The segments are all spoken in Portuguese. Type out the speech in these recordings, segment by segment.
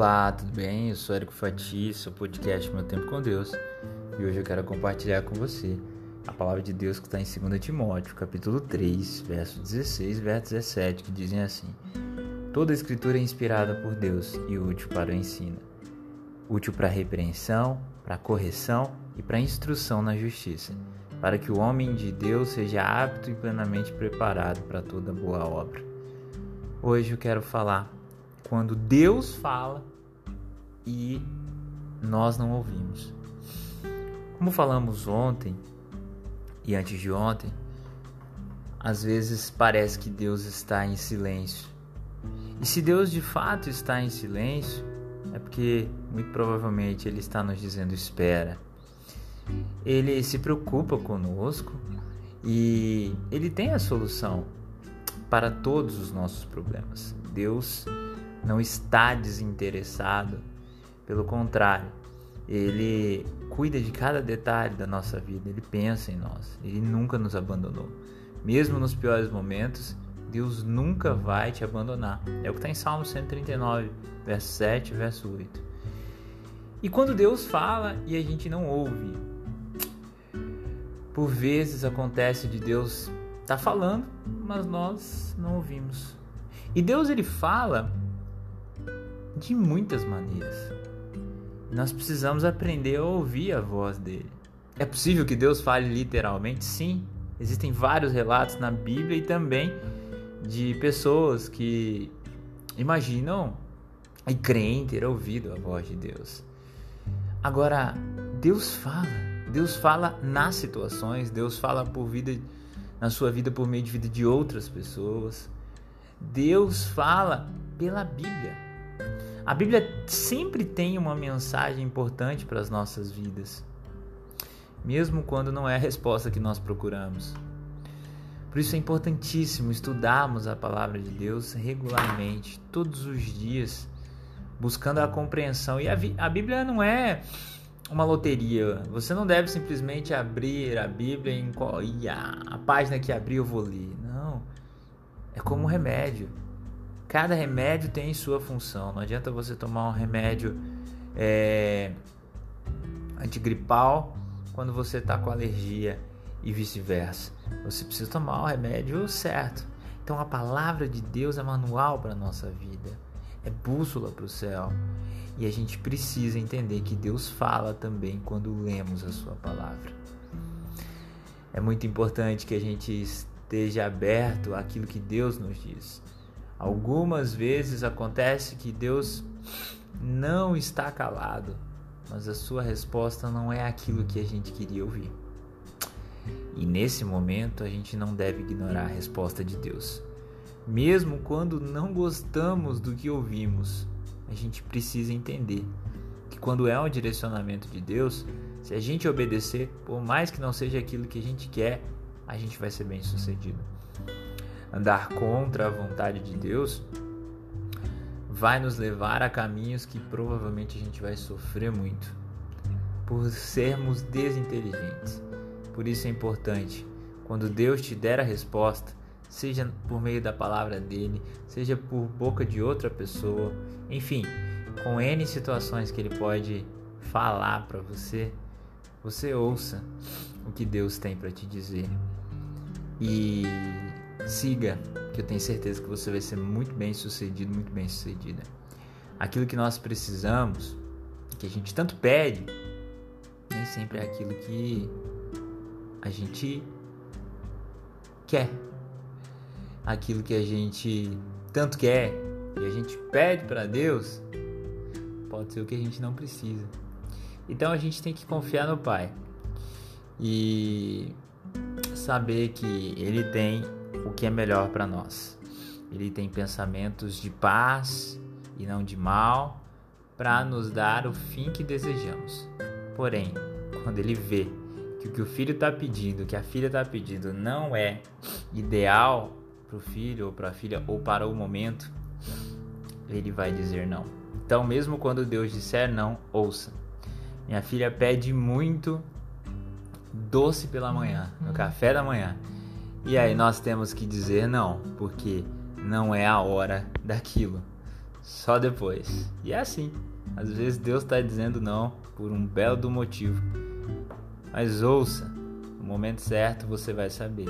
Olá, tudo bem? Eu sou Érico Fati, sou podcast Meu Tempo com Deus e hoje eu quero compartilhar com você a palavra de Deus que está em 2 Timóteo, capítulo 3, verso 16 e verso 17, que dizem assim: Toda escritura é inspirada por Deus e útil para o ensino, útil para a repreensão, para a correção e para a instrução na justiça, para que o homem de Deus seja apto e plenamente preparado para toda boa obra. Hoje eu quero falar quando Deus fala e nós não ouvimos. Como falamos ontem e antes de ontem, às vezes parece que Deus está em silêncio. E se Deus de fato está em silêncio, é porque muito provavelmente Ele está nos dizendo espera. Ele se preocupa conosco e Ele tem a solução para todos os nossos problemas. Deus não está desinteressado, pelo contrário, ele cuida de cada detalhe da nossa vida, ele pensa em nós, ele nunca nos abandonou. Mesmo nos piores momentos, Deus nunca vai te abandonar. É o que está em Salmo 139, verso 7, verso 8. E quando Deus fala e a gente não ouve, por vezes acontece de Deus estar tá falando, mas nós não ouvimos. E Deus ele fala de muitas maneiras. Nós precisamos aprender a ouvir a voz dele. É possível que Deus fale literalmente? Sim. Existem vários relatos na Bíblia e também de pessoas que imaginam e creem ter ouvido a voz de Deus. Agora, Deus fala. Deus fala nas situações, Deus fala por vida na sua vida por meio de vida de outras pessoas. Deus fala pela Bíblia. A Bíblia sempre tem uma mensagem importante para as nossas vidas, mesmo quando não é a resposta que nós procuramos. Por isso é importantíssimo estudarmos a palavra de Deus regularmente, todos os dias, buscando a compreensão. E a, a Bíblia não é uma loteria. Você não deve simplesmente abrir a Bíblia em qual, e a, página que abrir eu vou ler. Não. É como um remédio. Cada remédio tem sua função. Não adianta você tomar um remédio é, antigripal quando você está com alergia e vice-versa. Você precisa tomar o remédio certo. Então a palavra de Deus é manual para a nossa vida, é bússola para o céu. E a gente precisa entender que Deus fala também quando lemos a sua palavra. É muito importante que a gente esteja aberto àquilo que Deus nos diz. Algumas vezes acontece que Deus não está calado, mas a sua resposta não é aquilo que a gente queria ouvir. E nesse momento a gente não deve ignorar a resposta de Deus. Mesmo quando não gostamos do que ouvimos, a gente precisa entender que quando é um direcionamento de Deus, se a gente obedecer, por mais que não seja aquilo que a gente quer, a gente vai ser bem sucedido andar contra a vontade de Deus, vai nos levar a caminhos que provavelmente a gente vai sofrer muito por sermos desinteligentes. Por isso é importante, quando Deus te der a resposta, seja por meio da palavra dele, seja por boca de outra pessoa, enfim, com N situações que ele pode falar para você, você ouça o que Deus tem para te dizer. E Siga, que eu tenho certeza que você vai ser muito bem sucedido, muito bem sucedida. Aquilo que nós precisamos, que a gente tanto pede, nem sempre é aquilo que a gente quer. Aquilo que a gente tanto quer e a gente pede para Deus, pode ser o que a gente não precisa. Então a gente tem que confiar no Pai e saber que Ele tem que é melhor para nós. Ele tem pensamentos de paz e não de mal para nos dar o fim que desejamos. Porém, quando ele vê que o que o filho está pedindo, que a filha está pedindo, não é ideal para o filho ou para a filha ou para o momento, ele vai dizer não. Então, mesmo quando Deus disser não, ouça. Minha filha pede muito doce pela manhã, no café da manhã. E aí nós temos que dizer não, porque não é a hora daquilo. só depois. E é assim. Às vezes Deus está dizendo não por um belo do motivo. Mas ouça, no momento certo você vai saber.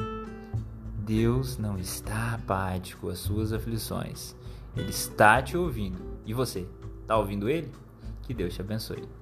Deus não está apático às suas aflições. Ele está te ouvindo. E você, está ouvindo ele? Que Deus te abençoe.